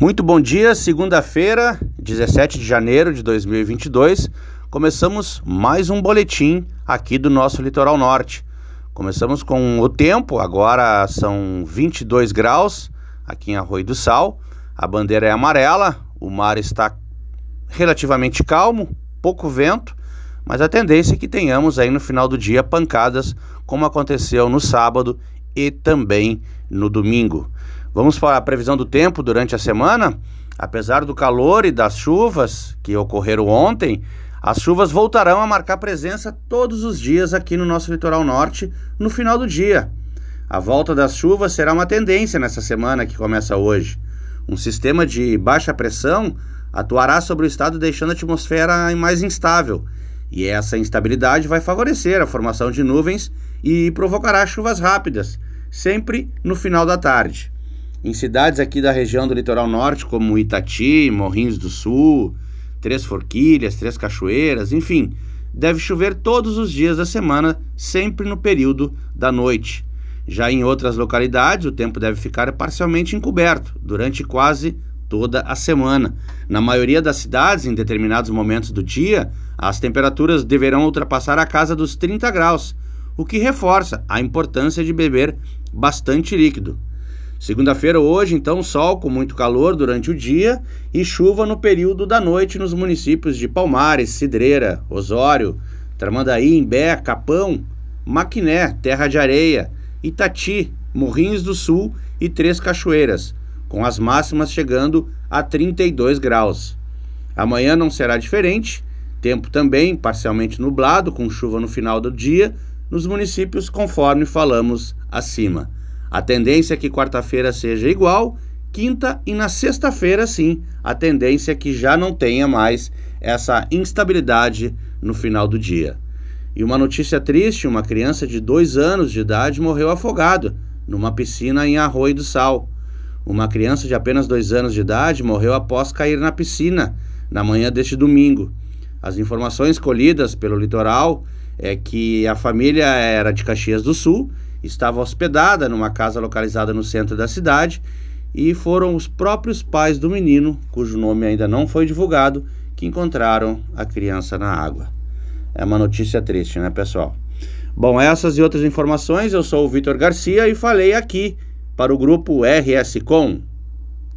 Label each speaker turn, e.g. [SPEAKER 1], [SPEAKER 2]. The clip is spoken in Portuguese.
[SPEAKER 1] Muito bom dia, segunda-feira, 17 de janeiro de 2022. Começamos mais um boletim aqui do nosso litoral norte. Começamos com o tempo, agora são 22 graus aqui em Arroio do Sal. A bandeira é amarela, o mar está relativamente calmo, pouco vento, mas a tendência é que tenhamos aí no final do dia pancadas, como aconteceu no sábado e também no domingo. Vamos para a previsão do tempo durante a semana. Apesar do calor e das chuvas que ocorreram ontem, as chuvas voltarão a marcar presença todos os dias aqui no nosso litoral norte no final do dia. A volta das chuvas será uma tendência nessa semana que começa hoje. Um sistema de baixa pressão atuará sobre o estado, deixando a atmosfera mais instável, e essa instabilidade vai favorecer a formação de nuvens e provocará chuvas rápidas, sempre no final da tarde. Em cidades aqui da região do litoral norte, como Itati, Morrinhos do Sul, Três Forquilhas, Três Cachoeiras, enfim, deve chover todos os dias da semana, sempre no período da noite. Já em outras localidades, o tempo deve ficar parcialmente encoberto durante quase toda a semana. Na maioria das cidades, em determinados momentos do dia, as temperaturas deverão ultrapassar a casa dos 30 graus, o que reforça a importância de beber bastante líquido. Segunda-feira, hoje, então, sol com muito calor durante o dia e chuva no período da noite nos municípios de Palmares, Cidreira, Osório, Tramandaí, Imbé, Capão, Maquiné, Terra de Areia, Itati, Morrinhos do Sul e Três Cachoeiras, com as máximas chegando a 32 graus. Amanhã não será diferente, tempo também parcialmente nublado, com chuva no final do dia, nos municípios conforme falamos acima. A tendência é que quarta-feira seja igual, quinta e na sexta-feira, sim, a tendência é que já não tenha mais essa instabilidade no final do dia. E uma notícia triste: uma criança de dois anos de idade morreu afogado numa piscina em Arroio do Sal. Uma criança de apenas dois anos de idade morreu após cair na piscina na manhã deste domingo. As informações colhidas pelo litoral é que a família era de Caxias do Sul estava hospedada numa casa localizada no centro da cidade e foram os próprios pais do menino, cujo nome ainda não foi divulgado, que encontraram a criança na água. É uma notícia triste, né, pessoal? Bom, essas e outras informações, eu sou o Vitor Garcia e falei aqui para o grupo RS Com.